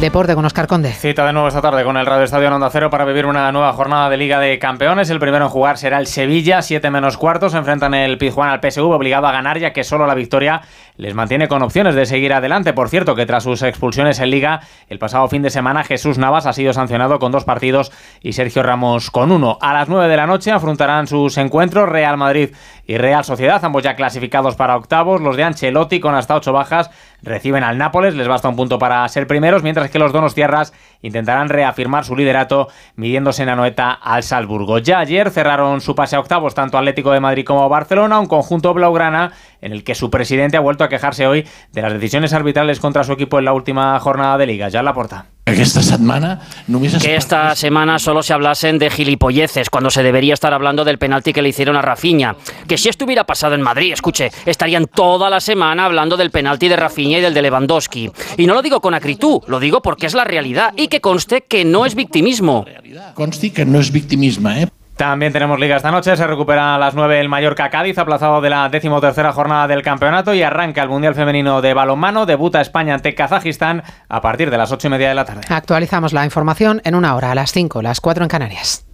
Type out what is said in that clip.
deporte con Oscar Conde. Cita de nuevo esta tarde con el Radio Estadio Cero para vivir una nueva jornada de Liga de Campeones. El primero en jugar será el Sevilla, 7 menos cuartos. Enfrentan el Pizjuán al PSV, obligado a ganar ya que solo la victoria les mantiene con opciones de seguir adelante. Por cierto, que tras sus expulsiones en Liga, el pasado fin de semana Jesús Navas ha sido sancionado con dos partidos y Sergio Ramos con uno. A las 9 de la noche afrontarán sus encuentros Real Madrid y Real Sociedad, ambos ya clasificados para octavos. Los de Ancelotti con hasta ocho bajas reciben al Nápoles, les basta un punto para ser primeros, mientras que los donos tierras intentarán reafirmar su liderato midiéndose en Anoeta al Salzburgo. Ya ayer cerraron su pase a octavos tanto Atlético de Madrid como Barcelona, un conjunto blaugrana en el que su presidente ha vuelto a quejarse hoy de las decisiones arbitrales contra su equipo en la última jornada de liga. Ya la porta. Esta semana que esta semana solo se hablasen de gilipolleces cuando se debería estar hablando del penalti que le hicieron a Rafinha. Que si esto hubiera pasado en Madrid, escuche, estarían toda la semana hablando del penalti de Rafinha y del de Lewandowski. Y no lo digo con acritud, lo digo porque es la realidad y que conste que no es victimismo. Conste que no es victimismo, ¿eh? También tenemos liga esta noche, se recupera a las 9 el Mallorca Cádiz, aplazado de la decimotercera jornada del campeonato y arranca el Mundial Femenino de Balonmano, debuta España ante Kazajistán a partir de las 8 y media de la tarde. Actualizamos la información en una hora, a las 5, las 4 en Canarias.